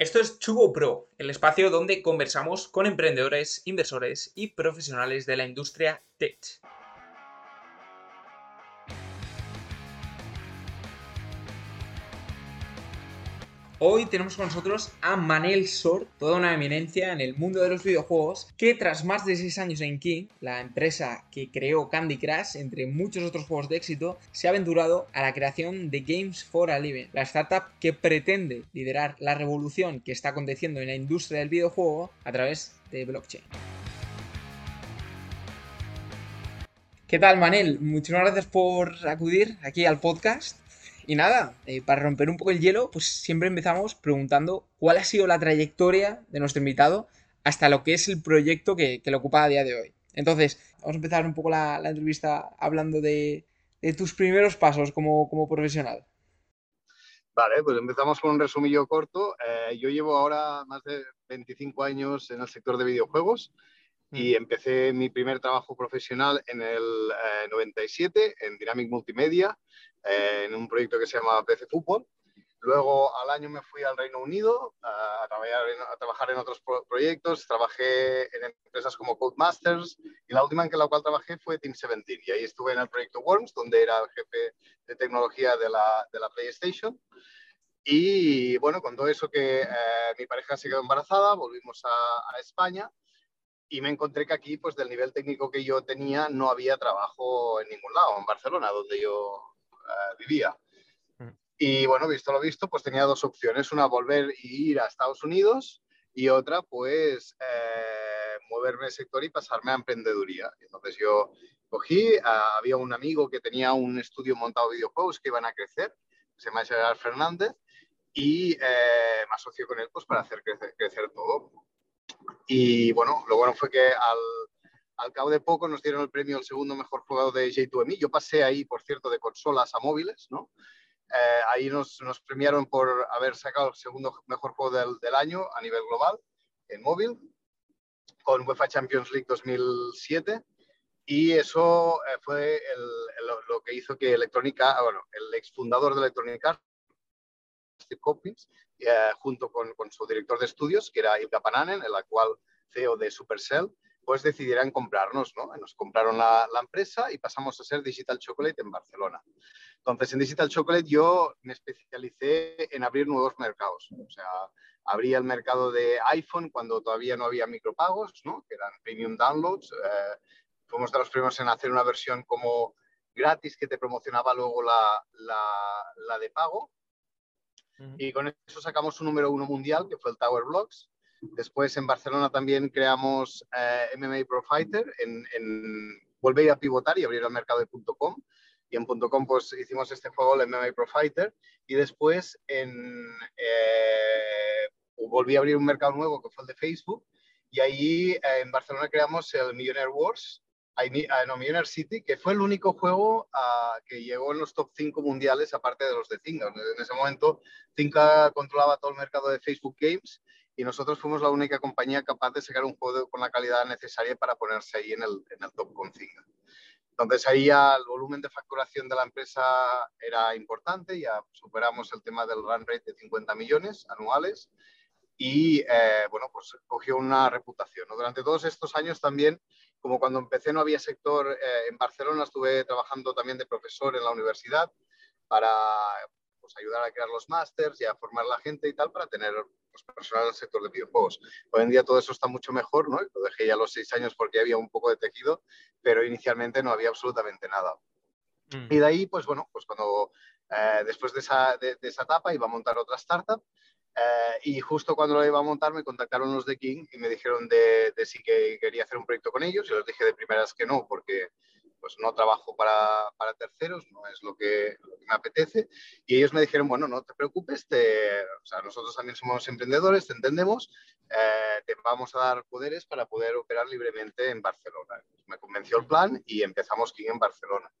Esto es Chugo Pro, el espacio donde conversamos con emprendedores, inversores y profesionales de la industria tech. Hoy tenemos con nosotros a Manel Sor, toda una eminencia en el mundo de los videojuegos, que tras más de 6 años en King, la empresa que creó Candy Crush, entre muchos otros juegos de éxito, se ha aventurado a la creación de Games for a Living, la startup que pretende liderar la revolución que está aconteciendo en la industria del videojuego a través de blockchain. ¿Qué tal, Manel? Muchísimas gracias por acudir aquí al podcast. Y nada, eh, para romper un poco el hielo, pues siempre empezamos preguntando cuál ha sido la trayectoria de nuestro invitado hasta lo que es el proyecto que, que lo ocupa a día de hoy. Entonces, vamos a empezar un poco la, entrevista hablando de, tus primeros pasos como, profesional. Vale, pues empezamos con un resumillo corto. Eh, yo llevo ahora más de 25 años en el sector de videojuegos y empecé mi primer trabajo profesional en el 97 eh, en Dynamic Multimedia eh, en un proyecto que se llama PC Fútbol. Luego al año me fui al Reino Unido a, trabajar, en, otros proyectos. Trabajé en empresas como Codemasters y la última en la cual trabajé fue Team 17. Y ahí estuve en el proyecto Worms, donde era el jefe de tecnología de la, de la PlayStation. Y bueno, con todo eso que eh, mi pareja se quedó embarazada, volvimos a, a, España y me encontré que aquí, pues del nivel técnico que yo tenía, no había trabajo en ningún lado, en Barcelona, donde yo eh, vivía. Mm. Y bueno, visto lo visto, pues tenía dos opciones, una volver y ir a Estados Unidos y otra pues eh, moverme el sector y pasarme a emprendeduría. Entonces yo cogí, había un amigo que tenía un estudio montado de videojuegos que iban a crecer, se llama Gerard Fernández, y eh, me asocié con él pues para hacer crecer, crecer todo. Y bueno, lo bueno fue que al, al cabo de poco nos dieron el premio al segundo mejor jugador de J2ME. Yo pasé ahí, por cierto, de consolas a móviles, ¿no? Eh, ahí nos, nos, premiaron por haber sacado el segundo mejor juego del, del, año a nivel global en móvil, con UEFA Champions League 2007. Y eso eh, fue lo que hizo que Electrónica, ah, bueno, el exfundador de Electrónica, Steve eh, junto con, con, su director de estudios, que era Ilka Pananen, el actual CEO de Supercell, pues decidieran comprarnos, ¿no? Nos compraron la, empresa y pasamos a ser Digital Chocolate en Barcelona. Entonces, en Digital Chocolate yo me especialicé en abrir nuevos mercados. O sea, abría el mercado de iPhone cuando todavía no había micropagos, ¿no? Que eran premium downloads. Eh, fuimos de los primeros en hacer una versión como gratis que te promocionaba luego la, la de pago. Y con eso sacamos un número uno mundial, que fue el Tower Blocks. Después en Barcelona también creamos eh, MMA Pro Fighter. En, en, a pivotar y abrir el mercado de .com. Y en .com pues hicimos este juego, el MMA Pro Fighter. Y después en, eh, volví a abrir un mercado nuevo que fue el de Facebook. Y ahí eh, en Barcelona creamos el Millionaire Wars, no, Millionaire City, que fue el único juego uh, que llegó en los top 5 mundiales, aparte de los de Zynga. En ese momento, Zynga controlaba todo el mercado de Facebook Games y nosotros fuimos la única compañía capaz de sacar un juego con la calidad necesaria para ponerse ahí en el, en el top con Zynga. Entonces ahí ya el volumen de facturación de la empresa era importante, ya superamos el tema del run rate de 50 millones anuales y eh, bueno, pues cogió una reputación. Durante todos estos años también, como cuando empecé no había sector eh, en Barcelona, estuve trabajando también de profesor en la universidad para pues, ayudar a crear los másters y a formar la gente y tal para tener pues, personal del sector de videojuegos. Hoy en día todo eso está mucho mejor, ¿no? Lo dejé ya a los seis años porque había un poco de tejido, pero inicialmente no había absolutamente nada. Mm. Y de ahí, pues bueno, pues cuando eh, después de esa, de, esa etapa iba a montar otra startup eh, y justo cuando lo iba a montar me contactaron los de King y me dijeron de, de sí que quería hacer un proyecto con ellos y les dije de primeras que no porque pues no trabajo para, para terceros, no es lo que, me apetece. Y ellos me dijeron, bueno, no te preocupes, te, o sea, nosotros también somos emprendedores, te entendemos, eh, te vamos a dar poderes para poder operar libremente en Barcelona. Me convenció el plan y empezamos King en Barcelona.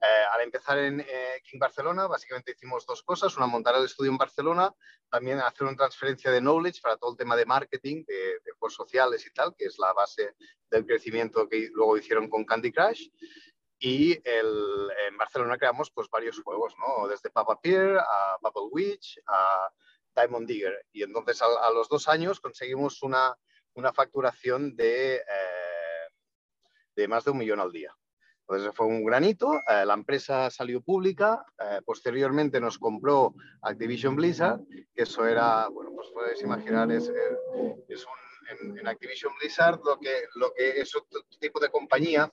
Eh, al empezar en eh, King Barcelona, básicamente hicimos dos cosas. Una, montar el estudio en Barcelona, también hacer una transferencia de knowledge para todo el tema de marketing, de, de juegos sociales y tal, que es la base del crecimiento que luego hicieron con Candy Crush. Y el, en Barcelona creamos pues, varios juegos, ¿no? desde Papa Pier a Bubble Witch, a Diamond Digger. Y entonces a, los dos años conseguimos una, una facturación de, eh, de más de un millón al día. Entonces fue un granito, eh, la empresa salió pública, eh, posteriormente nos compró Activision Blizzard, que eso era, bueno, pues podéis imaginar, es, es un, en, Activision Blizzard lo que, lo que es otro tipo de compañía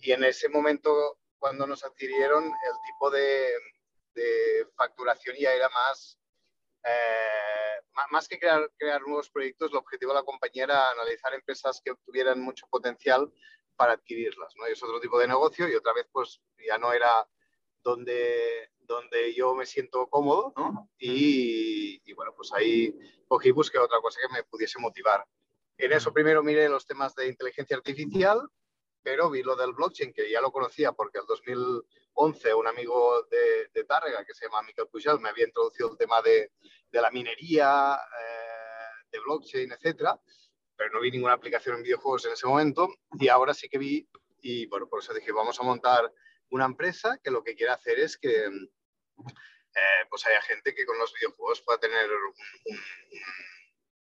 y en ese momento cuando nos adquirieron el tipo de, de facturación ya era más, eh, más que crear, crear nuevos proyectos, el objetivo de la compañía era analizar empresas que tuvieran mucho potencial para adquirirlas. ¿no? Y es otro tipo de negocio y otra vez pues ya no era donde, donde yo me siento cómodo ¿no? y, y, bueno, pues ahí cogí y busqué otra cosa que me pudiese motivar. En eso primero miré los temas de inteligencia artificial, pero vi lo del blockchain, que ya lo conocía porque en 2011 un amigo de, de Tárrega, que se llama Miquel Pujol, me había introducido el tema de, de la minería, eh, de blockchain, etcétera pero no vi ninguna aplicación en videojuegos en ese momento y ahora sí que vi y bueno, por eso dije, vamos a montar una empresa que lo que quiere hacer es que eh, pues haya gente que con los videojuegos pueda tener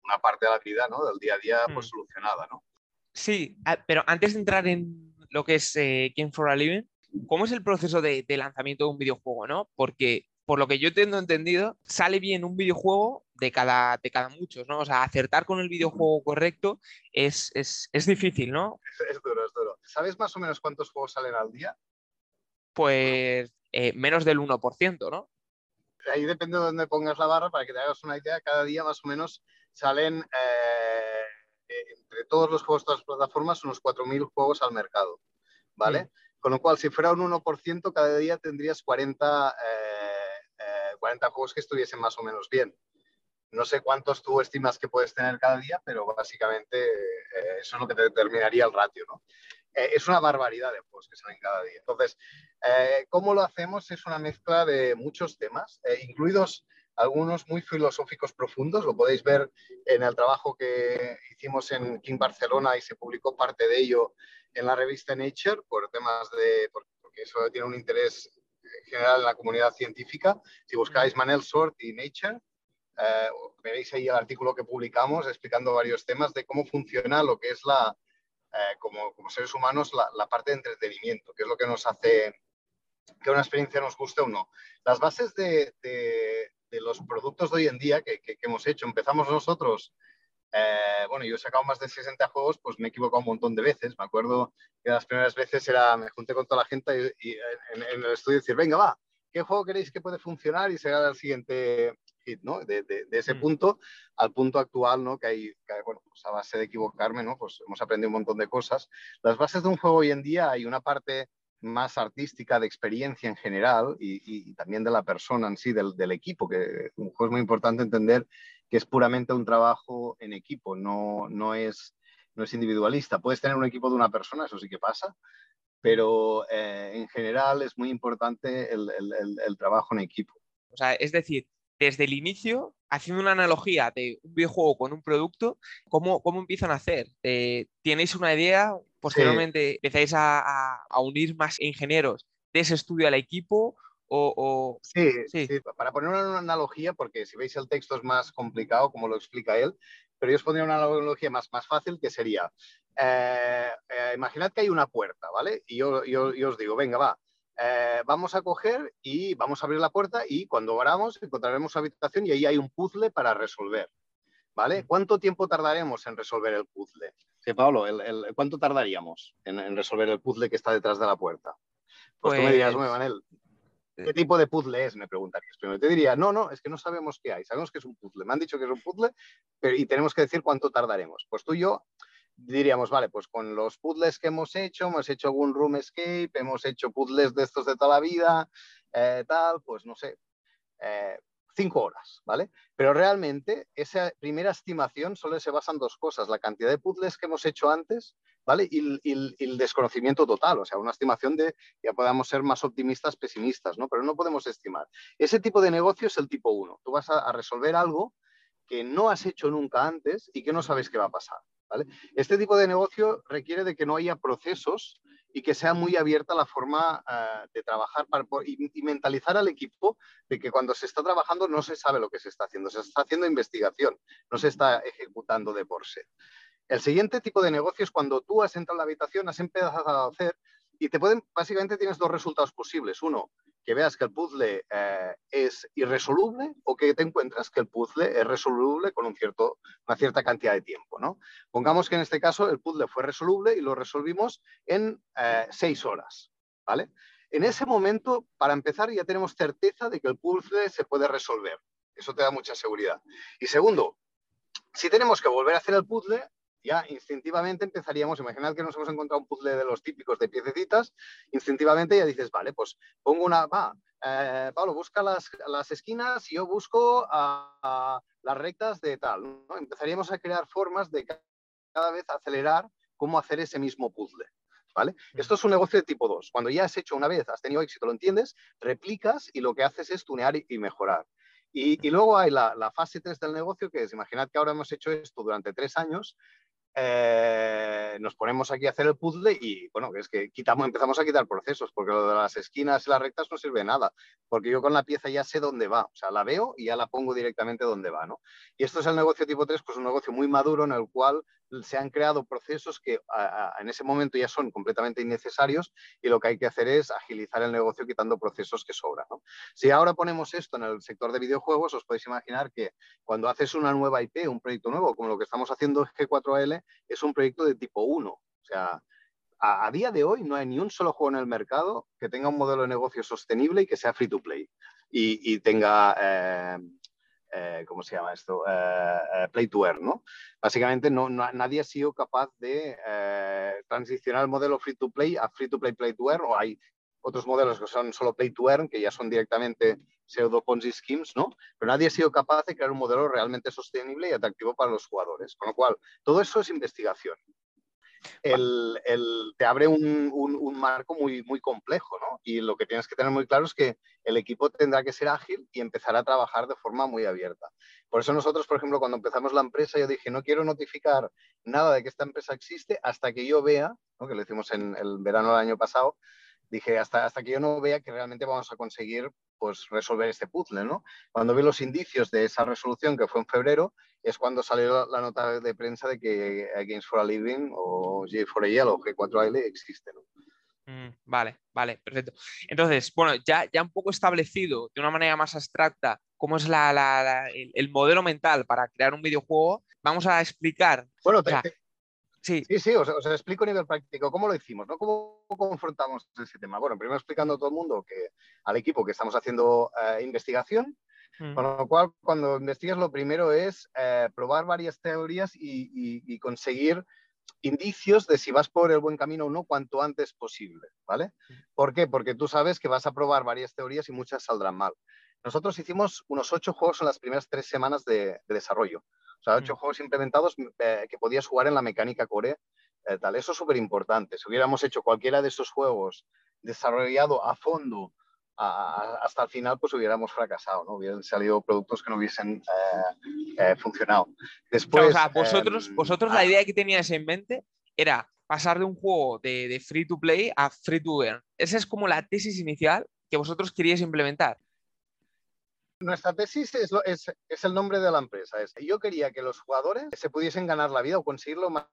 una parte de la vida, ¿no? Del día a día pues hmm. solucionada, ¿no? Sí, pero antes de entrar en lo que es eh, Game for a Living, ¿cómo es el proceso de, de lanzamiento de un videojuego, no? Porque por lo que yo tengo entendido, sale bien un videojuego de cada, de cada muchos, ¿no? O sea, acertar con el videojuego correcto es, es, es difícil, ¿no? Es, duro, es duro. ¿Sabes más o menos cuántos juegos salen al día? Pues eh, menos del 1%, ¿no? Ahí depende de dónde pongas la barra, para que te hagas una idea, cada día más o menos salen eh, entre todos los juegos de las plataformas unos 4.000 juegos al mercado, ¿vale? Con lo cual, si fuera un 1%, cada día tendrías 40 40 juegos que estuviesen más o menos bien. No sé cuántos tú estimas que puedes tener cada día, pero básicamente eh, eso es lo que te determinaría el ratio, ¿no? Eh, es una barbaridad de juegos que salen cada día. Entonces, eh, ¿cómo lo hacemos? Es una mezcla de muchos temas, incluidos algunos muy filosóficos profundos. Lo podéis ver en el trabajo que hicimos en King Barcelona y se publicó parte de ello en la revista Nature por temas de, porque eso tiene un interés general en la comunidad científica. Si buscáis Manel Sort y Nature, eh, veréis ahí el artículo que publicamos explicando varios temas de cómo funciona lo que es la, eh, como, como, seres humanos, la, la, parte de entretenimiento, que es lo que nos hace que una experiencia nos guste o no. Las bases de, de, de los productos de hoy en día que, que, que hemos hecho, empezamos nosotros eh, bueno, yo he sacado más de 60 juegos, pues me he equivocado un montón de veces. Me acuerdo que las primeras veces era, me junté con toda la gente y, en, el estudio decir, venga, va, ¿qué juego queréis que puede funcionar? Y será el siguiente hit, ¿no? De, ese mm. punto al punto actual, ¿no? Que hay, bueno, pues a base de equivocarme, ¿no? Pues hemos aprendido un montón de cosas. Las bases de un juego hoy en día hay una parte más artística, de experiencia en general y, también de la persona en sí, del, equipo, que es muy importante entender que es puramente un trabajo en equipo, no, no, es, no es individualista. Puedes tener un equipo de una persona, eso sí que pasa, pero eh, en general es muy importante el, el, el, trabajo en equipo. O sea, es decir, desde el inicio, haciendo una analogía de un videojuego con un producto, ¿cómo, cómo empiezan a hacer? Eh, ¿Tenéis una idea? Posteriormente empezáis a, a, unir más ingenieros de ese estudio al equipo o, Sí, sí, para poner una analogía, porque si veis el texto es más complicado, como lo explica él, pero yo os pondría una analogía más, más fácil que sería, eh, eh, imaginad que hay una puerta, ¿vale? Y yo, yo, yo os digo, venga, va, eh, vamos a coger y vamos a abrir la puerta y cuando abramos encontraremos una habitación y ahí hay un puzzle para resolver, ¿vale? ¿Cuánto tiempo tardaremos en resolver el puzzle? Sí, Pablo, el, ¿cuánto tardaríamos en, en, resolver el puzzle que está detrás de la puerta? Pues, tú me dirías, pues Manel, ¿Qué tipo de puzzle es? Me preguntarías. Primero te diría, no, no, es que no sabemos qué hay. Sabemos que es un puzzle. Me han dicho que es un puzzle pero, y tenemos que decir cuánto tardaremos. Pues tú y yo diríamos, vale, pues con los puzzles que hemos hecho, hemos hecho algún room escape, hemos hecho puzzles de estos de toda la vida, eh, tal, pues no sé, eh, cinco horas, ¿vale? Pero realmente esa primera estimación solo se basa en dos cosas, la cantidad de puzzles que hemos hecho antes, ¿vale? Y, el desconocimiento total, o sea, una estimación de, ya podamos ser más optimistas, pesimistas, ¿no? Pero no podemos estimar. Ese tipo de negocio es el tipo uno. Tú vas a, a resolver algo que no has hecho nunca antes y que no sabes qué va a pasar, Este tipo de negocio requiere de que no haya procesos y que sea muy abierta la forma eh, de trabajar para, y, mentalizar al equipo de que cuando se está trabajando no se sabe lo que se está haciendo, se está haciendo investigación, no se está ejecutando de por sí. El siguiente tipo de negocio es cuando tú has entrado a la habitación, has empezado a hacer y te pueden, básicamente tienes dos resultados posibles. Uno, que veas que el puzzle eh, es irresoluble o que te encuentras que el puzzle es resoluble con una cierta cantidad de tiempo. ¿no? Pongamos que en este caso el puzzle fue resoluble y lo resolvimos en eh, seis horas. ¿vale? En ese momento, para empezar, ya tenemos certeza de que el puzzle se puede resolver. Eso te da mucha seguridad. Y segundo, si tenemos que volver a hacer el puzzle, ya instintivamente empezaríamos, imaginad que nos hemos encontrado un puzzle de los típicos de piececitas, instintivamente ya dices, vale, pues pongo una, va, eh, Pablo, busca las, las, esquinas y yo busco a, las rectas de tal. ¿no? Empezaríamos a crear formas de cada vez acelerar cómo hacer ese mismo puzzle. ¿Vale? Mm. Esto es un negocio de tipo 2. Cuando ya has hecho una vez, has tenido éxito, lo entiendes, replicas y lo que haces es tunear y, mejorar. Y, y, luego hay la, la, fase 3 del negocio, que es, imaginad que ahora hemos hecho esto durante tres años eh, nos ponemos aquí a hacer el puzzle y bueno, es que quitamos, empezamos a quitar procesos, porque lo de las esquinas y las rectas no sirve nada, porque yo con la pieza ya sé dónde va, o sea, la veo y ya la pongo directamente donde va, ¿no? Y esto es el negocio tipo 3, pues un negocio muy maduro en el cual se han creado procesos que en ese momento ya son completamente innecesarios y lo que hay que hacer es agilizar el negocio quitando procesos que sobran. Si ahora ponemos esto en el sector de videojuegos, os podéis imaginar que cuando haces una nueva IP, un proyecto nuevo, como lo que estamos haciendo G4L, es un proyecto de tipo 1. O sea, a, día de hoy no hay ni un solo juego en el mercado que tenga un modelo de negocio sostenible y que sea free to play y, tenga... Eh, eh, ¿cómo se llama esto? Eh, eh, play to earn, ¿no? Básicamente no, nadie ha sido capaz de transicionar el modelo free to play a free to play, play to earn, o hay otros modelos que son solo play to earn, que ya son directamente pseudo Ponzi schemes, ¿no? Pero nadie ha sido capaz de crear un modelo realmente sostenible y atractivo para los jugadores. Con lo cual, todo eso es investigación el, te abre un, marco muy, muy complejo, ¿no? Y lo que tienes que tener muy claro es que el equipo tendrá que ser ágil y empezar a trabajar de forma muy abierta. Por eso nosotros, por ejemplo, cuando empezamos la empresa, yo dije, no quiero notificar nada de que esta empresa existe hasta que yo vea, que lo hicimos en el verano del año pasado, dije, hasta, hasta que yo no vea que realmente vamos a conseguir pues, resolver este puzzle, ¿no? Cuando vi los indicios de esa resolución, que fue en febrero, es cuando salió la nota de prensa de que Games for a Living o G4AL o G4AL existen. Mm, vale, vale, perfecto. Entonces, bueno, ya, ya un poco establecido de una manera más abstracta cómo es la, el, modelo mental para crear un videojuego, vamos a explicar. Bueno, Sí, sí, sí os, explico a nivel práctico cómo lo hicimos, ¿no? ¿Cómo confrontamos ese tema? Bueno, primero explicando a todo el mundo que al equipo que estamos haciendo eh, investigación, mm. con lo cual cuando investigas lo primero es eh, probar varias teorías y, conseguir indicios de si vas por el buen camino o no cuanto antes posible, ¿vale? Mm. ¿Por qué? Porque tú sabes que vas a probar varias teorías y muchas saldrán mal. Nosotros hicimos unos ocho juegos en las primeras tres semanas de desarrollo. O sea, ocho mm. juegos implementados eh, que podías jugar en la mecánica core. Eh, tal. Eso es súper importante. Si hubiéramos hecho cualquiera de esos juegos desarrollado a fondo hasta el final, pues hubiéramos fracasado, ¿no? Hubieran salido productos que no hubiesen eh, funcionado. Después, o sea, vosotros, em, vosotros la ah. idea que teníais en mente era pasar de un juego de, de free to play a free to earn. Esa es como la tesis inicial que vosotros queríais implementar. Nuestra tesis es, es, el nombre de la empresa. Es, yo quería que los jugadores se pudiesen ganar la vida o conseguirlo más,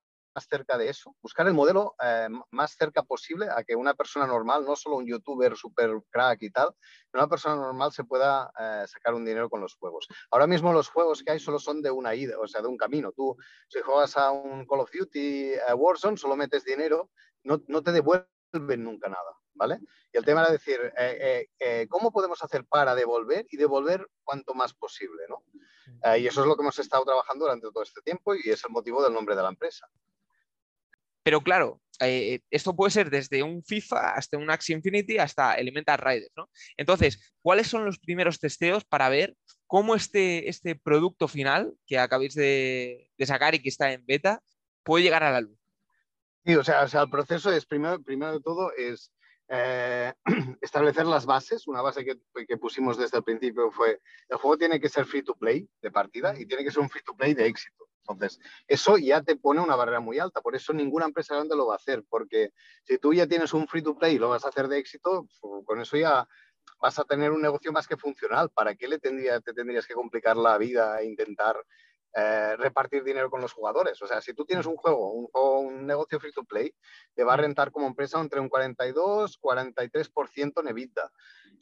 cerca de eso, buscar el modelo eh, más cerca posible a que una persona normal, no solo un youtuber super crack y tal, una persona normal se pueda eh, sacar un dinero con los juegos. Ahora mismo los juegos que hay solo son de una ida, o sea, de un camino. Tú, si juegas a un Call of Duty eh, Warzone, solo metes dinero, no, no te devuelven nunca nada. ¿Vale? Y el tema era decir, eh, eh, eh, ¿cómo podemos hacer para devolver y devolver cuanto más posible, ¿no? y eso es lo que hemos estado trabajando durante todo este tiempo y es el motivo del nombre de la empresa. Pero claro, esto puede ser desde un FIFA hasta un Axie Infinity hasta Elemental Riders, ¿no? Entonces, ¿cuáles son los primeros testeos para ver cómo este, este producto final que acabáis de, sacar y que está en beta puede llegar a la luz? Sí, o sea, o sea el proceso es, primero, primero de todo, es eh, establecer las bases. Una base que, que, pusimos desde el principio fue, el juego tiene que ser free to play de partida y tiene que ser un free to play de éxito. Entonces, eso ya te pone una barrera muy alta. Por eso ninguna empresa grande lo va a hacer, porque si tú ya tienes un free to play y lo vas a hacer de éxito, con eso ya vas a tener un negocio más que funcional. ¿Para qué le tendría, te tendrías que complicar la vida e intentar eh, repartir dinero con los jugadores? O sea, si tú tienes un juego, un, un negocio free to play, te va a rentar como empresa entre un 42 43% en EBITDA.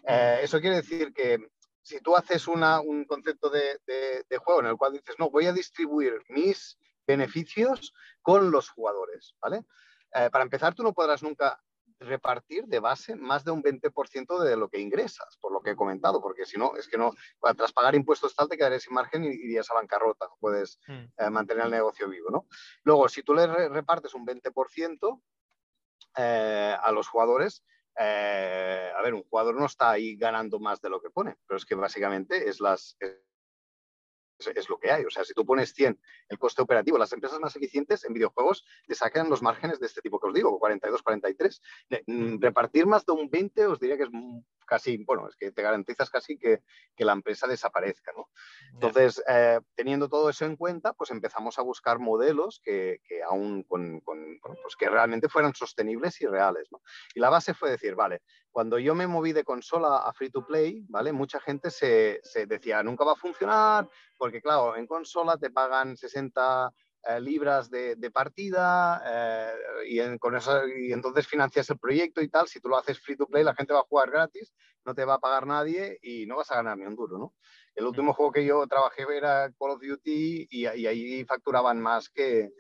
Eh, eso quiere decir que si tú haces un concepto de, juego en el cual dices, no, voy a distribuir mis beneficios con los jugadores, ¿vale? Eh, para empezar, tú no podrás nunca repartir de base más de un 20% de lo que ingresas, por lo que he comentado, porque si no, es que no, tras pagar impuestos tal, te quedarías sin margen y irías a bancarrota, no puedes mm. eh, mantener el negocio vivo, ¿no? Luego, si tú le repartes un 20% eh, a los jugadores, eh, a ver, un jugador no está ahí ganando más de lo que pone, pero es que básicamente es las, es lo que hay. O sea, si tú pones 100 el coste operativo, las empresas más eficientes en videojuegos te sacan los márgenes de este tipo que os digo, 42, 43. Mm, repartir más de un 20 os diría que es casi, bueno, es que te garantizas casi que, que la empresa desaparezca, ¿no? Entonces, eh, teniendo todo eso en cuenta, pues empezamos a buscar modelos que, que aún con, con, pues que realmente fueran sostenibles y reales, ¿no? Y la base fue decir, vale, cuando yo me moví de consola a free to play, ¿vale? Mucha gente se, se decía, nunca va a funcionar, porque claro, en consola te pagan 60 eh, libras de, partida eh, y, con eso, y entonces financias el proyecto y tal. Si tú lo haces free to play, la gente va a jugar gratis, no te va a pagar nadie y no vas a ganar ni un duro, ¿no? El último juego que yo trabajé era Call of Duty y, y ahí facturaban más que,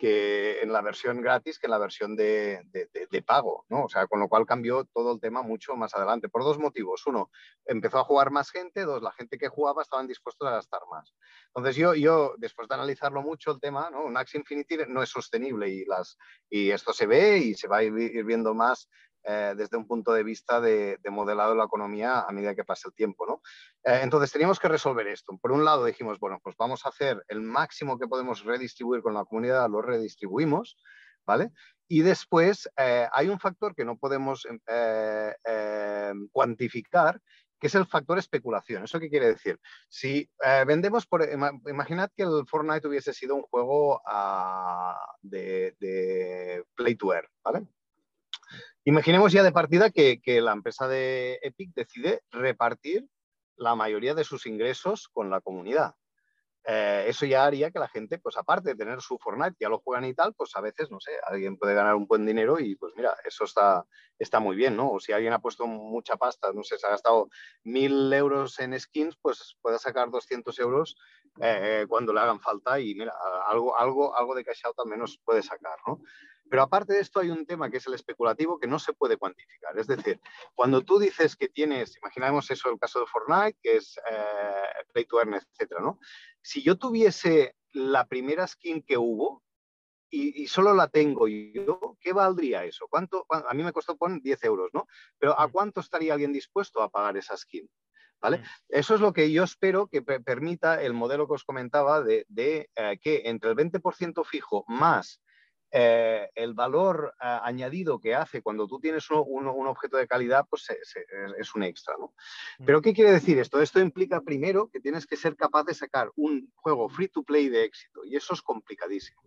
que en la versión gratis que en la versión de, de, pago, ¿no? O sea, con lo cual cambió todo el tema mucho más adelante, por dos motivos. Uno, empezó a jugar más gente, dos, la gente que jugaba estaban dispuestos a gastar más. Entonces yo, yo después de analizarlo mucho el tema, ¿no? Un Axie Infinity no es sostenible y, las, y esto se ve y se va a ir viendo más eh, desde un punto de vista de, modelado de la economía a medida que pasa el tiempo. ¿no? Eh, entonces teníamos que resolver esto. Por un lado dijimos, bueno, pues vamos a hacer el máximo que podemos redistribuir con la comunidad, lo redistribuimos, ¿vale? Y después eh, hay un factor que no podemos cuantificar, que es el factor especulación. ¿Eso qué quiere decir? Si vendemos, por, imaginad que el Fortnite hubiese sido un juego ah, de, de, play to earn, ¿vale? Imaginemos ya de partida que, la empresa de Epic decide repartir la mayoría de sus ingresos con la comunidad. Eh, eso ya haría que la gente, pues aparte de tener su Fortnite, ya lo juegan y tal, pues a veces, no sé, alguien puede ganar un buen dinero y pues mira, eso está, está muy bien, ¿no? O si alguien ha puesto mucha pasta, no sé, se ha gastado mil euros en skins, pues puede sacar 200 euros eh, cuando le hagan falta y mira, algo, algo, algo de cash out al menos puede sacar, ¿no? Pero aparte de esto hay un tema que es el especulativo que no se puede cuantificar. Es decir, cuando tú dices que tienes, imaginemos eso el caso de Fortnite, que es eh, Play to Earn, etc. ¿no? Si yo tuviese la primera skin que hubo y, solo la tengo yo, ¿qué valdría eso? ¿Cuánto, a mí me costó poner 10 euros, ¿no? Pero ¿a mm. cuánto estaría alguien dispuesto a pagar esa skin? ¿Vale? Mm. Eso es lo que yo espero que permita el modelo que os comentaba de, eh, que entre el 20% fijo más eh, el valor eh, añadido que hace cuando tú tienes un, objeto de calidad, pues es un extra, ¿no? Mm. Pero ¿qué quiere decir esto? Esto implica primero que tienes que ser capaz de sacar un juego free to play de éxito y eso es complicadísimo,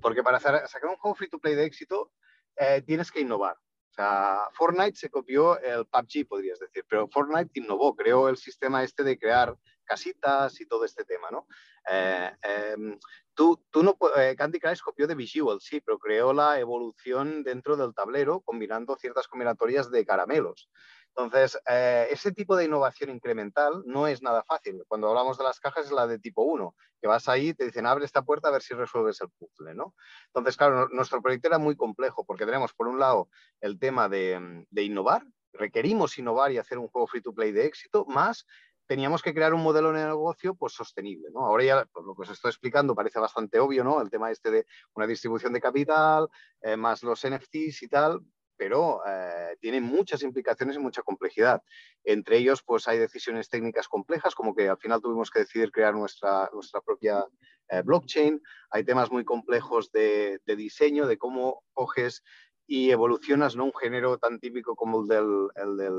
porque para sacar un juego free to play de éxito eh, tienes que innovar. O sea, Fortnite se copió el PUBG, podrías decir, pero Fortnite innovó, creó el sistema este de crear casitas y todo este tema, ¿no? Em, Tú, tú no, eh, Candy Crush copió de Visual, sí, pero creó la evolución dentro del tablero combinando ciertas combinatorias de caramelos. Entonces, eh, ese tipo de innovación incremental no es nada fácil. Cuando hablamos de las cajas es la de tipo 1, que vas ahí te dicen, abre esta puerta a ver si resuelves el puzzle, ¿no? Entonces, claro, nuestro proyecto era muy complejo porque tenemos, por un lado, el tema de innovar, requerimos innovar y hacer un juego free to play de éxito, más teníamos que crear un modelo de negocio pues, sostenible. ¿no? Ahora ya por lo que os estoy explicando parece bastante obvio, ¿no? El tema este de una distribución de capital, eh, más los NFTs y tal, pero eh, tiene muchas implicaciones y mucha complejidad. Entre ellos, pues hay decisiones técnicas complejas, como que al final tuvimos que decidir crear nuestra, nuestra propia eh, blockchain. Hay temas muy complejos de, de, diseño, de cómo coges y evolucionas ¿no? un género tan típico como el del, el del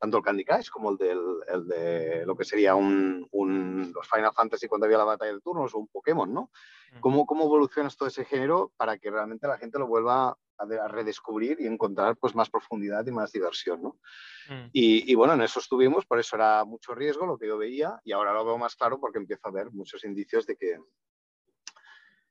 tanto el Candy Crush como el, del, el de lo que sería un, un, los Final Fantasy cuando había la batalla de turnos o un Pokémon, ¿no? ¿Cómo, ¿Cómo evolucionas todo ese género para que realmente la gente lo vuelva a, redescubrir y encontrar pues más profundidad y más diversión, ¿no? Mm. Y, y, bueno, en eso estuvimos, por eso era mucho riesgo lo que yo veía y ahora lo veo más claro porque empiezo a ver muchos indicios de que,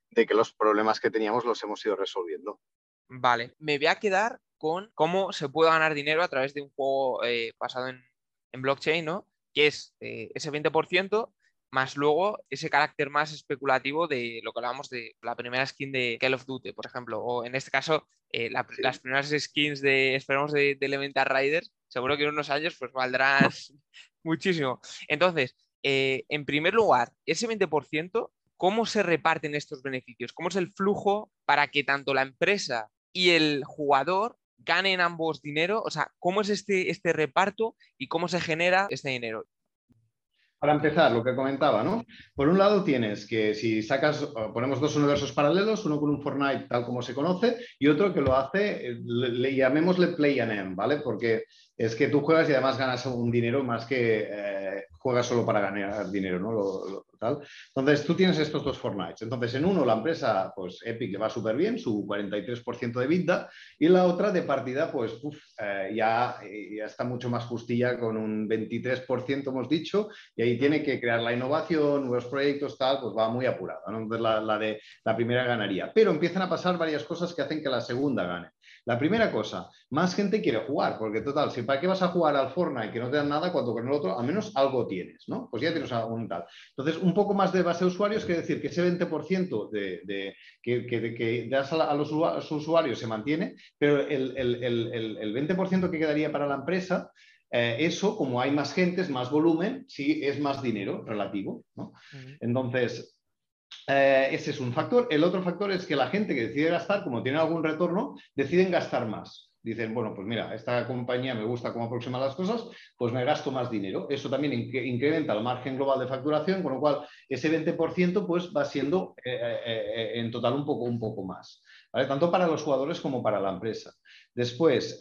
de que los problemas que teníamos los hemos ido resolviendo. Vale, me voy a quedar con cómo se puede ganar dinero a través de un juego eh, basado en, blockchain, ¿no? Que es eh, ese 20% más luego ese carácter más especulativo de lo que hablábamos de la primera skin de Call of Duty, por ejemplo, o en este caso eh, las primeras skins de, esperemos, de, Elemental Riders, seguro que en unos años pues valdrán muchísimo. Entonces, en primer lugar, ese 20%, ¿cómo se reparten estos beneficios? ¿Cómo es el flujo para que tanto la empresa y el jugador ganen ambos dinero? O sea, ¿cómo es este, este reparto y cómo se genera este dinero? Para empezar, lo que comentaba, ¿no? Por un lado tienes que si sacas, ponemos dos universos paralelos, uno con un Fortnite tal como se conoce y otro que lo hace, le, llamémosle Play and M, ¿vale? Porque es que tú juegas y además ganas un dinero más que eh, juegas solo para ganar dinero, ¿no? Entonces, tú tienes estos dos Fortnite. Entonces, en uno la empresa, pues Epic le va súper bien, su 43% de vida, y la otra de partida, pues eh, ya, ya, está mucho más justilla con un 23%, hemos dicho, y ahí tiene que crear la innovación, nuevos proyectos, tal, pues va muy apurada. Entonces, la, la, de, la primera ganaría. Pero empiezan a pasar varias cosas que hacen que la segunda gane. La primera cosa, más gente quiere jugar, porque total, si para qué vas a jugar al Fortnite que no te dan nada, cuando con el otro al menos algo tienes, ¿no? Pues ya tienes un tal. Entonces, un poco más de base de usuarios quiere decir que ese 20% de, que, das a, los, usuarios se mantiene, pero el, 20% que quedaría para la empresa eh, eso, como hay más gente, es más volumen, sí es más dinero relativo. ¿no? Entonces, eh, ese es un factor. El otro factor es que la gente que decide gastar, como tiene algún retorno, deciden gastar más. Dicen, bueno, pues mira, esta compañía me gusta cómo aproxima las cosas, pues me gasto más dinero. Eso también incrementa el margen global de facturación, con lo cual ese 20% pues va siendo eh, eh, en total un poco, un poco más. Tanto para los jugadores como para la empresa. Después,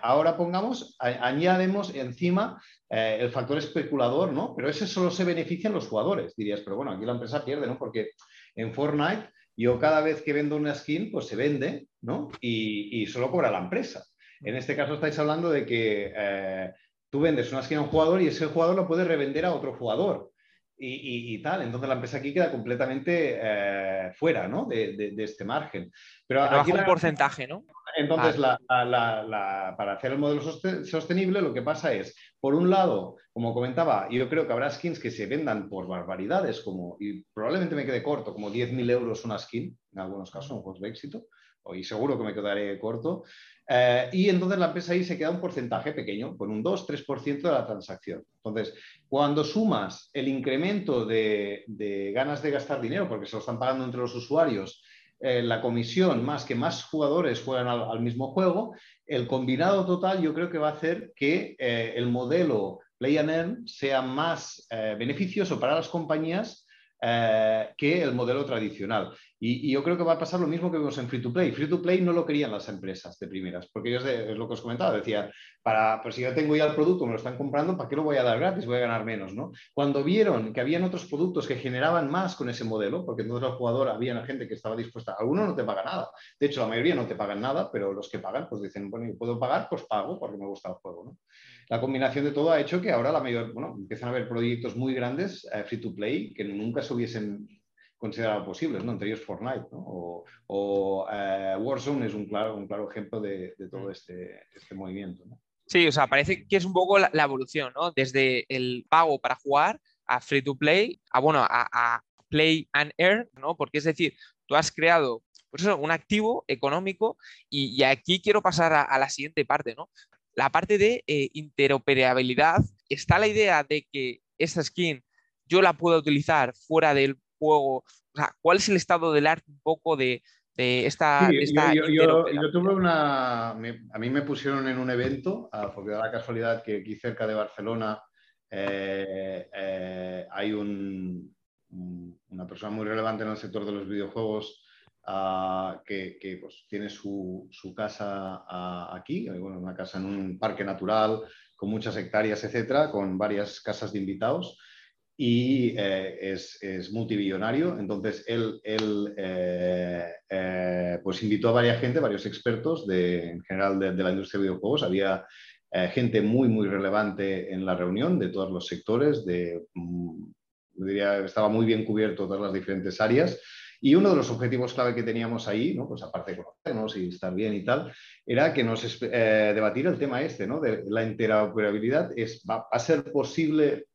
ahora pongamos, añadimos encima eh, el factor especulador, ¿no? Pero ese solo se benefician los jugadores, dirías, pero bueno, aquí la empresa pierde, ¿no? Porque en Fortnite yo cada vez que vendo una skin, pues se vende, ¿no? Y, solo cobra la empresa. En este caso estáis hablando de que eh, tú vendes una skin a un jugador y ese jugador lo puede revender a otro jugador. Y, tal. Entonces la empresa aquí queda completamente eh, fuera ¿no? de, este margen. Pero, aquí un porcentaje, ¿no? Entonces, para hacer el modelo sostenible, lo que pasa es, por un lado, como comentaba, yo creo que habrá skins que se vendan por barbaridades, como, y probablemente me quede corto, como 10.000 euros una skin, en algunos casos, en juegos de éxito, y seguro que me quedaré corto. Eh, y entonces la empresa ahí se queda un porcentaje pequeño, con un 2-3% de la transacción. Entonces, cuando sumas el incremento de, de, ganas de gastar dinero, porque se lo están pagando entre los usuarios, eh, la comisión, más que más jugadores juegan al, mismo juego, el combinado total yo creo que va a hacer que eh, el modelo Play and Earn sea más eh, beneficioso para las compañías que el modelo tradicional. Y, yo creo que va a pasar lo mismo que vimos en Free to Play. Free to Play no lo querían las empresas de primeras, porque ellos, es lo que os comentaba, decían, para, pues si yo tengo ya el producto, me lo están comprando, ¿para qué lo voy a dar gratis? Voy a ganar menos, ¿no? Cuando vieron que habían otros productos que generaban más con ese modelo, porque entonces el jugador había gente que estaba dispuesta, algunos no te paga nada. De hecho, la mayoría no te pagan nada, pero los que pagan, pues dicen, bueno, yo puedo pagar, pues pago porque me gusta el juego, ¿no? La combinación de todo ha hecho que ahora la mayor, bueno, empiezan a haber proyectos muy grandes, eh, free to play, que nunca se hubiesen considerado posibles, ¿no? entre ellos Fortnite o, o eh, Warzone es un claro, un claro ejemplo de, todo mm. este, este movimiento. Sí, o sea, parece que es un poco la, evolución, ¿no? Desde el pago para jugar a free to play, a bueno, a, play and earn, ¿no? Porque es decir, tú has creado pues un activo económico y, aquí quiero pasar a, la siguiente parte, ¿no? La parte de eh, interoperabilidad. Está la idea de que esta skin yo la puedo utilizar fuera del juego? O sea, ¿cuál es el estado del arte un poco de, esta, yo, tuve una... a mí me pusieron en un evento, ah, porque da la casualidad que aquí cerca de Barcelona eh, eh, hay un, una persona muy relevante en el sector de los videojuegos que, pues, tiene su, casa aquí, bueno, una casa en un parque natural con muchas hectáreas, etcétera, con varias casas de invitados y eh, es, es, multibillonario. Entonces, él, él eh, eh, pues invitó a varias gente, varios expertos de, en general de, la industria de videojuegos. Había gente muy, muy relevante en la reunión de todos los sectores, de, mm, diría, estaba muy bien cubierto todas las diferentes áreas. Y uno de los objetivos clave que teníamos ahí, ¿no? pues aparte de conocernos y estar bien y tal, era que nos eh, debatir el tema este, ¿no? de la interoperabilidad. Es, ¿va, a ser posible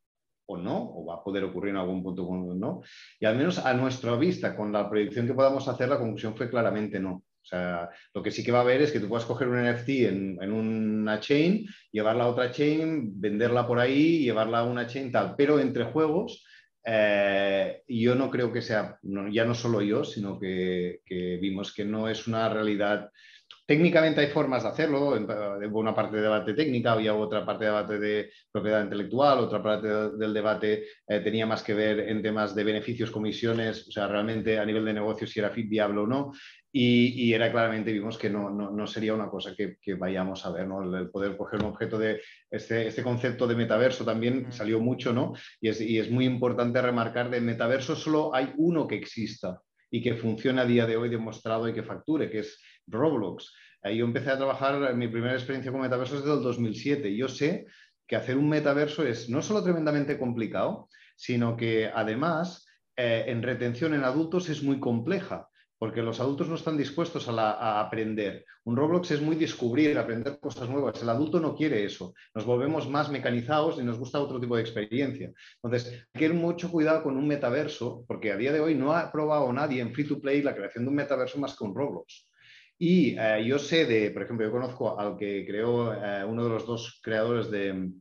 o no? ¿O va a poder ocurrir en algún punto o no? Y al menos a nuestra vista, con la predicción que podamos hacer, la conclusión fue claramente no. O sea, lo que sí que va a haber es que tú puedas coger un NFT en, en, una chain, llevarla a otra chain, venderla por ahí, llevarla a una chain tal, pero entre juegos eh, yo no creo que sea, ya no solo yo, sino que, vimos que no es una realidad. Técnicamente hay formas de hacerlo, hubo una parte de debate técnica, había otra parte de debate de propiedad intelectual, otra parte del debate eh, tenía más que ver en temas de beneficios, comisiones, o sea, realmente a nivel de negocio si era viable o no. Y, era claramente, vimos que no, no, sería una cosa que, vayamos a ver, ¿no? El, poder coger un objeto de este, este concepto de metaverso también salió mucho, ¿no? Y es, y es, muy importante remarcar de metaverso solo hay uno que exista y que funciona a día de hoy demostrado y que facture, que es Roblox. Ahí yo empecé a trabajar, mi primera experiencia con metaverso es desde el 2007 y yo sé que hacer un metaverso es no solo tremendamente complicado, sino que además eh, en retención en adultos es muy compleja porque los adultos no están dispuestos a, aprender. Un Roblox es muy descubrir, aprender cosas nuevas. El adulto no quiere eso. Nos volvemos más mecanizados y nos gusta otro tipo de experiencia. Entonces, hay que tener mucho cuidado con un metaverso, porque a día de hoy no ha probado nadie en free to play la creación de un metaverso más que un Roblox. Y eh, yo sé de, por ejemplo, yo conozco al que creó eh, uno de los dos creadores de,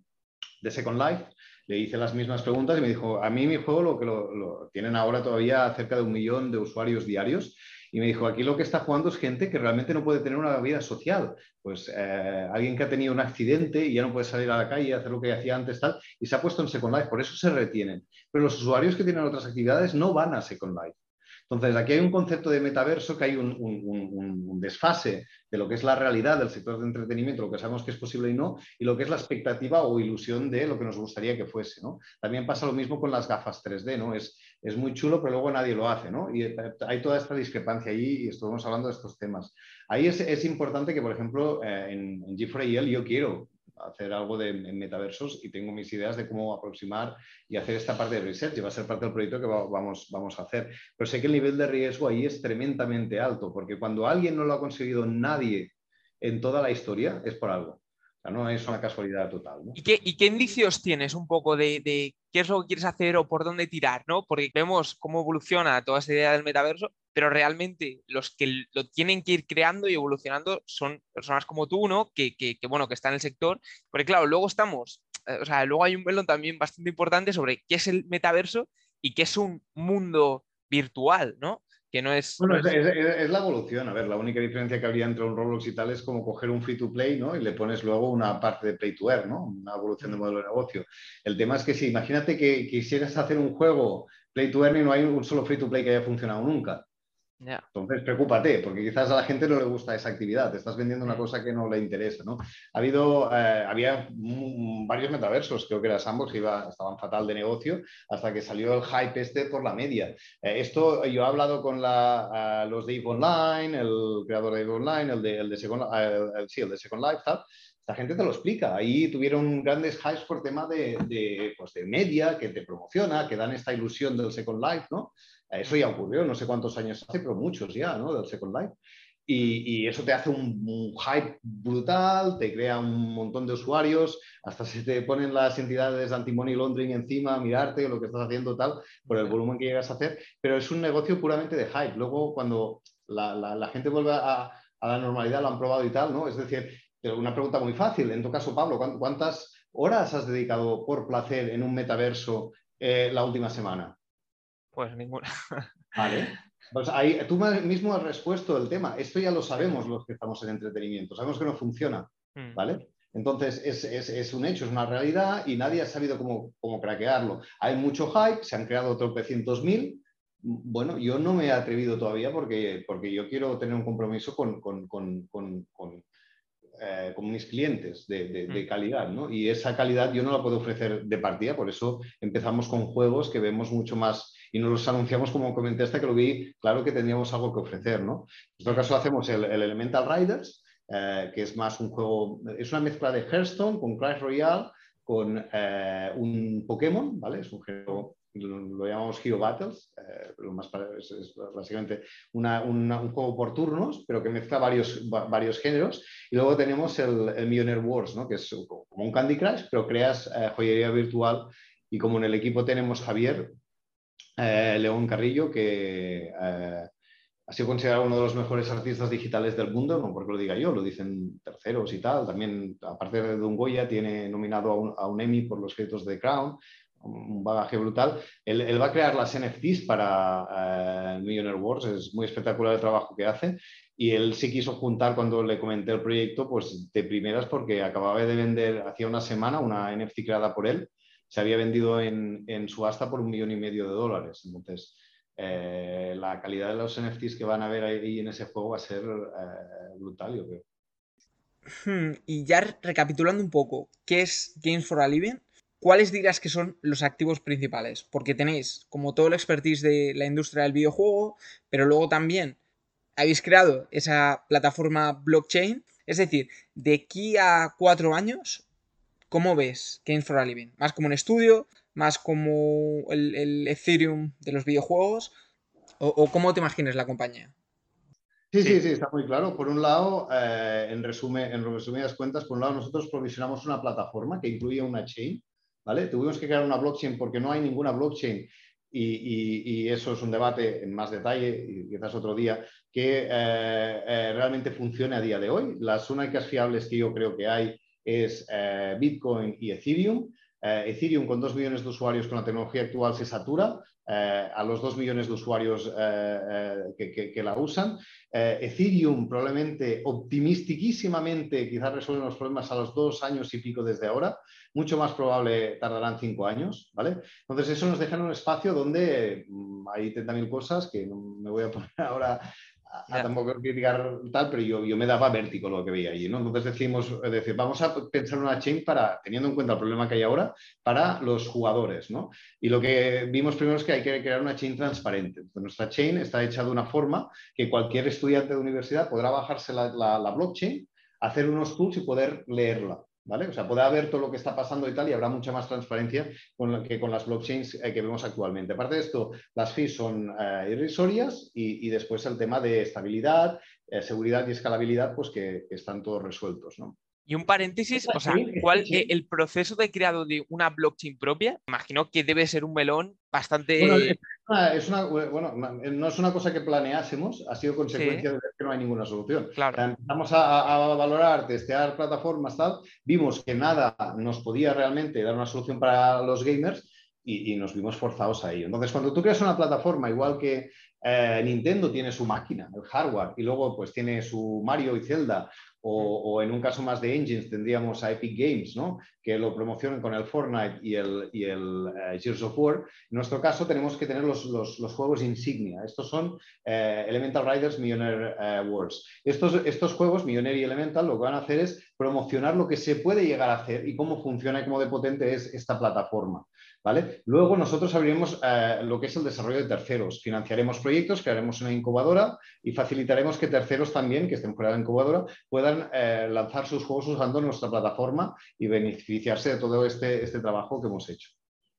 Second Life, le hice las mismas preguntas y me dijo, a mí mi juego lo que lo, tienen ahora todavía cerca de un millón de usuarios diarios y me dijo, aquí lo que está jugando es gente que realmente no puede tener una vida social. Pues eh, alguien que ha tenido un accidente y ya no puede salir a la calle, hacer lo que hacía antes, tal, y se ha puesto en Second Life, por eso se retienen. Pero los usuarios que tienen otras actividades no van a Second Life. Entonces, aquí hay un concepto de metaverso que hay un, desfase de lo que es la realidad del sector de entretenimiento, lo que sabemos que es posible y no, y lo que es la expectativa o ilusión de lo que nos gustaría que fuese. También pasa lo mismo con las gafas 3D, ¿no? Es, es muy chulo, pero luego nadie lo hace, ¿no? Y hay toda esta discrepancia allí y estamos hablando de estos temas. Ahí es, importante que, por ejemplo, eh, en, en G4AL yo quiero hacer algo de, metaversos y tengo mis ideas de cómo aproximar y hacer esta parte de research y va a ser parte del proyecto que vamos, vamos a hacer. Pero sé que el nivel de riesgo ahí es tremendamente alto, porque cuando alguien no lo ha conseguido nadie en toda la historia, es por algo. no es una casualidad total. ¿Y, qué, ¿Y, qué, indicios tienes un poco de, de, qué es lo que quieres hacer o por dónde tirar? ¿no? Porque vemos cómo evoluciona toda esa idea del metaverso, pero realmente los que lo tienen que ir creando y evolucionando son personas como tú, ¿no? Que, que, bueno, que está en el sector, porque claro, luego estamos, eh, o sea, luego hay un velo también bastante importante sobre qué es el metaverso y qué es un mundo virtual, ¿no? Que no es... Bueno, es, la evolución. A ver, la única diferencia que habría entre un Roblox y tal es como coger un free to play, ¿no? Y le pones luego una parte de play to earn, ¿no? Una evolución de mm. modelo de negocio. El tema es que si imagínate que quisieras hacer un juego play to earn y no hay un solo free to play que haya funcionado nunca. Entonces, preocúpate, porque quizás a la gente no le gusta esa actividad, te estás vendiendo una mm. cosa que no le interesa, ¿no? Ha habido, eh, había varios metaversos, creo que era Sandbox, que iba, estaban fatal de negocio, hasta que salió el hype este por la media. Eh, esto, yo he hablado con la, los de EVE Online, el creador de EVE Online, el de, el de Second, el, sí, el de Second Life, tal, esta gente te lo explica. Ahí tuvieron grandes hypes por tema de, de, pues de media, que te promociona, que dan esta ilusión del Second Life, ¿no? Eso ya ocurrió, no sé cuántos años hace, pero muchos ya, ¿no? Del Second Life. Y, eso te hace un, hype brutal, te crea un montón de usuarios, hasta se te ponen las entidades de anti-money laundering encima mirarte lo que estás haciendo tal, por el volumen que llegas a hacer, pero es un negocio puramente de hype. Luego, cuando la, gente vuelve a, la normalidad, lo han probado y tal, ¿no? Es decir, una pregunta muy fácil, en tu caso, Pablo, ¿cuántas horas has dedicado por placer en un metaverso eh, la última semana? Pues ninguna. Vale. Pues ahí, tú mismo has respuesto el tema. Esto ya lo sabemos los que estamos en entretenimiento. Sabemos que no funciona. Hmm. ¿Vale? Entonces es, un hecho, es una realidad y nadie ha sabido cómo, cómo craquearlo. Hay mucho hype, se han creado tropecientos mil, bueno, yo no me he atrevido todavía porque, porque yo quiero tener un compromiso con, con, con, con eh, mis clientes de, de, mm. calidad, ¿no? Y esa calidad yo no la puedo ofrecer de partida, por eso empezamos con juegos que vemos mucho más y nos los anunciamos como comenté hasta que lo vi, claro que teníamos algo que ofrecer, ¿no? En este caso hacemos el, el Elemental Riders, eh, que es más un juego, es una mezcla de Hearthstone con Clash Royale, con eh, un Pokémon, ¿vale? Es un género lo, llamamos Hero Battles, eh, más es, básicamente un juego por turnos, pero que mezcla varios, varios géneros. Y luego tenemos el, el Millionaire Wars, ¿no? que es como un Candy Crush, pero creas eh, joyería virtual. Y como en el equipo tenemos Javier eh, León Carrillo, que ha sido considerado uno de los mejores artistas digitales del mundo, no porque lo diga yo, lo dicen terceros y tal. También, aparte de un Goya, tiene nominado a un, a un Emmy por los créditos de Crown un bagaje brutal. Él, va a crear las NFTs para eh, Millionaire Wars, es muy espectacular el trabajo que hace. Y él sí quiso juntar cuando le comenté el proyecto, pues de primeras, porque acababa de vender hacía una semana una NFT creada por él. Se había vendido en, en subasta por un millón y medio de dólares. Entonces, eh, la calidad de los NFTs que van a ver ahí en ese juego va a ser eh, brutal, yo creo. Hmm, y ya recapitulando un poco, ¿qué es Games for a Living? ¿cuáles dirás que son los activos principales? Porque tenéis como todo el expertise de la industria del videojuego, pero luego también habéis creado esa plataforma blockchain. Es decir, de aquí a cuatro años, ¿cómo ves Games for a Living? ¿Más como un estudio? ¿Más como el, Ethereum de los videojuegos? ¿O, cómo te imaginas la compañía? Sí, sí, sí, está muy claro. Por un lado, eh, en, resumen, en resumidas cuentas, por un lado, nosotros provisionamos una plataforma que incluye una chain ¿vale? Tuvimos que crear una blockchain porque no hay ninguna blockchain y, eso es un debate en más detalle, y quizás otro día, que eh, eh, realmente funcione a día de hoy. Las únicas fiables que yo creo que hay es eh, Bitcoin y Ethereum. Ethereum con dos millones de usuarios con la tecnología actual se satura. a los dos millones de usuarios que, que, la usan. Ethereum probablemente optimistiquísimamente quizás resuelven los problemas a los dos años y pico desde ahora mucho más probable tardarán cinco años, ¿vale? Entonces eso nos deja en un espacio donde mm, hay 30.000 cosas que no me voy a poner ahora a, tampoco criticar tal, pero yo, yo me daba vértigo lo que veía allí, ¿no? Entonces decimos, decir, vamos a pensar una chain para, teniendo en cuenta el problema que hay ahora, para los jugadores, ¿no? Y lo que vimos primero es que hay que crear una chain transparente. nuestra chain está hecha de una forma que cualquier estudiante de universidad podrá bajarse la, la blockchain, hacer unos tools y poder leerla. ¿Vale? O sea, podrá ver todo lo que está pasando y tal, y habrá mucha más transparencia con que con las blockchains eh, que vemos actualmente. Aparte de esto, las fees son eh, irrisorias y, después el tema de estabilidad, eh, seguridad y escalabilidad, pues que, están todos resueltos, ¿no? Y un paréntesis, o sea, ¿cuál el proceso de creado de una blockchain propia? Imagino que debe ser un melón bastante. Bueno, es una, bueno, no es una cosa que planeásemos, ha sido consecuencia de que no hay ninguna solución. Claro. empezamos a, valorar, testear plataformas, tal, vimos que nada nos podía realmente dar una solución para los gamers y, nos vimos forzados a ello. Entonces, cuando tú creas una plataforma, igual que eh, Nintendo tiene su máquina, el hardware, y luego pues tiene su Mario y Zelda, o, en un caso más de engines tendríamos a Epic Games, ¿no? que lo promocionan con el Fortnite y el, y el eh, Gears of War. En nuestro caso tenemos que tener los, los, juegos insignia. Estos son eh, Elemental Riders Millionaire eh, Wars. Estos, estos juegos, Millionaire y Elemental, lo que van a hacer es promocionar lo que se puede llegar a hacer y cómo funciona y cómo de potente es esta plataforma. ¿Vale? Luego nosotros abriremos lo que es el desarrollo de terceros. Financiaremos proyectos, crearemos una incubadora y facilitaremos que terceros también, que estén fuera de la incubadora, puedan eh, lanzar sus juegos usando nuestra plataforma y beneficiarse de todo este, este trabajo que hemos hecho.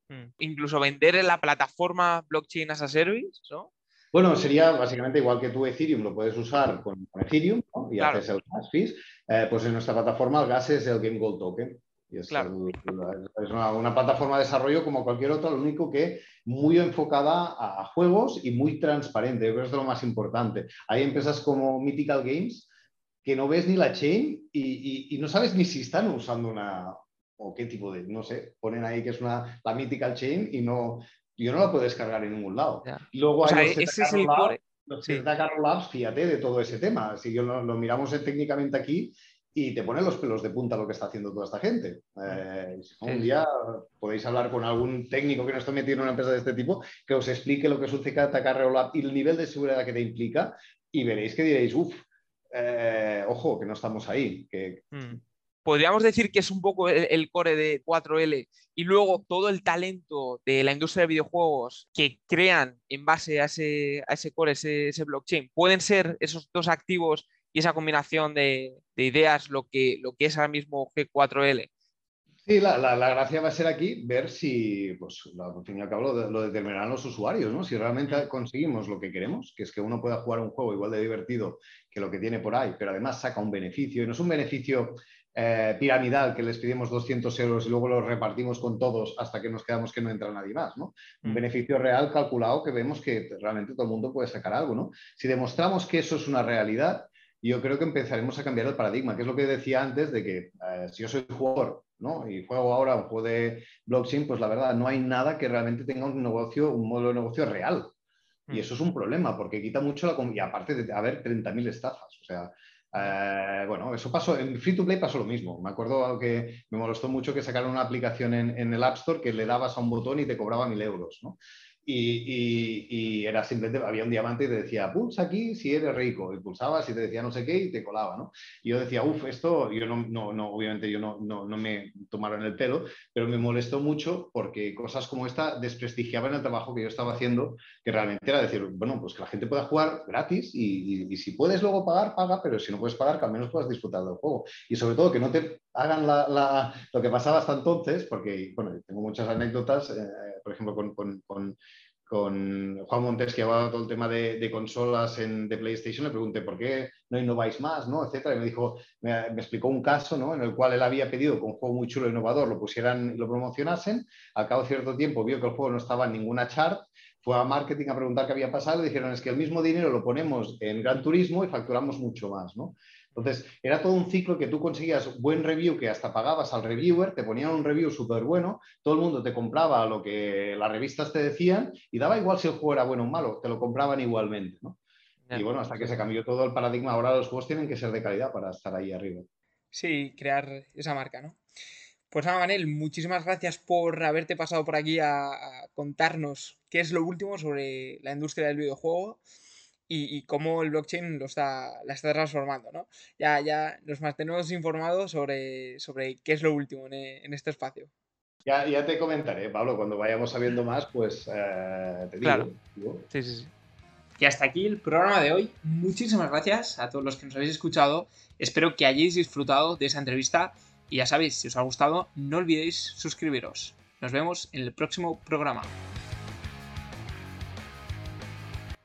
Hmm. Incluso vender en la plataforma blockchain as a service, ¿no? Bueno, sería básicamente igual que tú Ethereum lo puedes usar con, Ethereum y haces el gas fees, eh, pues en nuestra plataforma el gas es el Game Gold Token. Y es, una, plataforma de desarrollo como cualquier otra, lo único que muy enfocada a, juegos y muy transparente. Yo creo que es lo más importante. Hay empresas como Mythical Games que no ves ni la chain y, no sabes ni si están usando una o qué tipo de, no sé, ponen ahí que es una, la mythical chain y no, yo no la puedo descargar en ningún lado. luego hay ese es el Labs, fíjate de todo ese tema. Si yo lo, miramos técnicamente aquí y te pone los pelos de punta lo que está haciendo toda esta gente. Eh, un día podéis hablar con algún técnico que no esté metido en una empresa de este tipo que os explique lo que es un CKTK Rollup y el nivel de seguridad que te implica y veréis que diréis, uff, eh, ojo, que no estamos ahí. Que... Mm. Podríamos decir que es un poco el, core de 4L y luego todo el talento de la industria de videojuegos que crean en base a ese, a ese core, ese, ese blockchain, pueden ser esos dos activos y esa combinación de, ideas lo que, lo que es ahora mismo G4L. Sí, la, gracia va a ser aquí ver si, pues, al fin y al cabo, lo, determinarán los usuarios, ¿no? Si realmente conseguimos lo que queremos, que es que uno pueda jugar un juego igual de divertido que lo que tiene por ahí, pero además saca un beneficio, y no es un beneficio eh, piramidal que les pedimos 200 euros y luego lo repartimos con todos hasta que nos quedamos que no entra nadie más, ¿no? Un mm. beneficio real calculado que vemos que realmente todo el mundo puede sacar algo, ¿no? Si demostramos que eso es una realidad, yo creo que empezaremos a cambiar el paradigma, que es lo que decía antes de que eh, si yo soy jugador ¿no? y juego ahora un juego de blockchain, pues la verdad no hay nada que realmente tenga un negocio, un modelo de negocio real. Y mm. eso es un problema, porque quita mucho la... Y aparte de haber 30.000 estafas. O sea, eh, bueno, eso pasó, en Free to Play pasó lo mismo. Me acuerdo que me molestó mucho que sacaron una aplicación en, en el App Store que le dabas a un botón y te cobraba mil euros. ¿no? Y, era simplemente, había un diamante y te decía, pulsa aquí si eres rico, y pulsabas y te decía no sé qué y te colaba, ¿no? Y yo decía, uff, esto, yo no, no, no obviamente yo no, no, no, me tomaron el pelo, pero me molestó mucho porque cosas como esta desprestigiaban el trabajo que yo estaba haciendo, que realmente era decir, bueno, pues que la gente pueda jugar gratis y, si puedes luego pagar, paga, pero si no puedes pagar, que al menos puedas disfrutar del juego. Y sobre todo que no te hagan lo que pasaba hasta entonces, porque, bueno, tengo muchas anécdotas, eh, por ejemplo, con, con con Juan Montes, que llevaba todo el tema de, consolas en, de PlayStation, le pregunté por qué no innováis más, ¿no? Etcétera. Y me dijo, me, explicó un caso, ¿no? En el cual él había pedido que un juego muy chulo, e innovador, lo pusieran y lo promocionasen. Al cabo de cierto tiempo vio que el juego no estaba en ninguna chart, fue a marketing a preguntar qué había pasado y dijeron, es que el mismo dinero lo ponemos en Gran Turismo y facturamos mucho más, ¿no? Entonces, era todo un ciclo que tú conseguías buen review, que hasta pagabas al reviewer, te ponían un review súper bueno, todo el mundo te compraba lo que las revistas te decían y daba igual si el juego era bueno o malo, te lo compraban igualmente. ¿no? Y bueno, hasta que se cambió todo el paradigma, ahora los juegos tienen que ser de calidad para estar ahí arriba. Sí, crear esa marca, ¿no? Pues nada, Manel, muchísimas gracias por haberte pasado por aquí a, a contarnos qué es lo último sobre la industria del videojuego y, cómo el blockchain lo está, la está transformando, ¿no? Ya, ya nos mantenemos informados sobre, sobre qué es lo último en, este espacio. Ya, ya, te comentaré, Pablo, cuando vayamos sabiendo más, pues eh, te digo. Claro. Sí, sí, sí. Y hasta aquí el programa de hoy. Muchísimas gracias a todos los que nos habéis escuchado. Espero que hayáis disfrutado de esa entrevista. Y ya sabéis, si os ha gustado, no olvidéis suscribiros. Nos vemos en el próximo programa.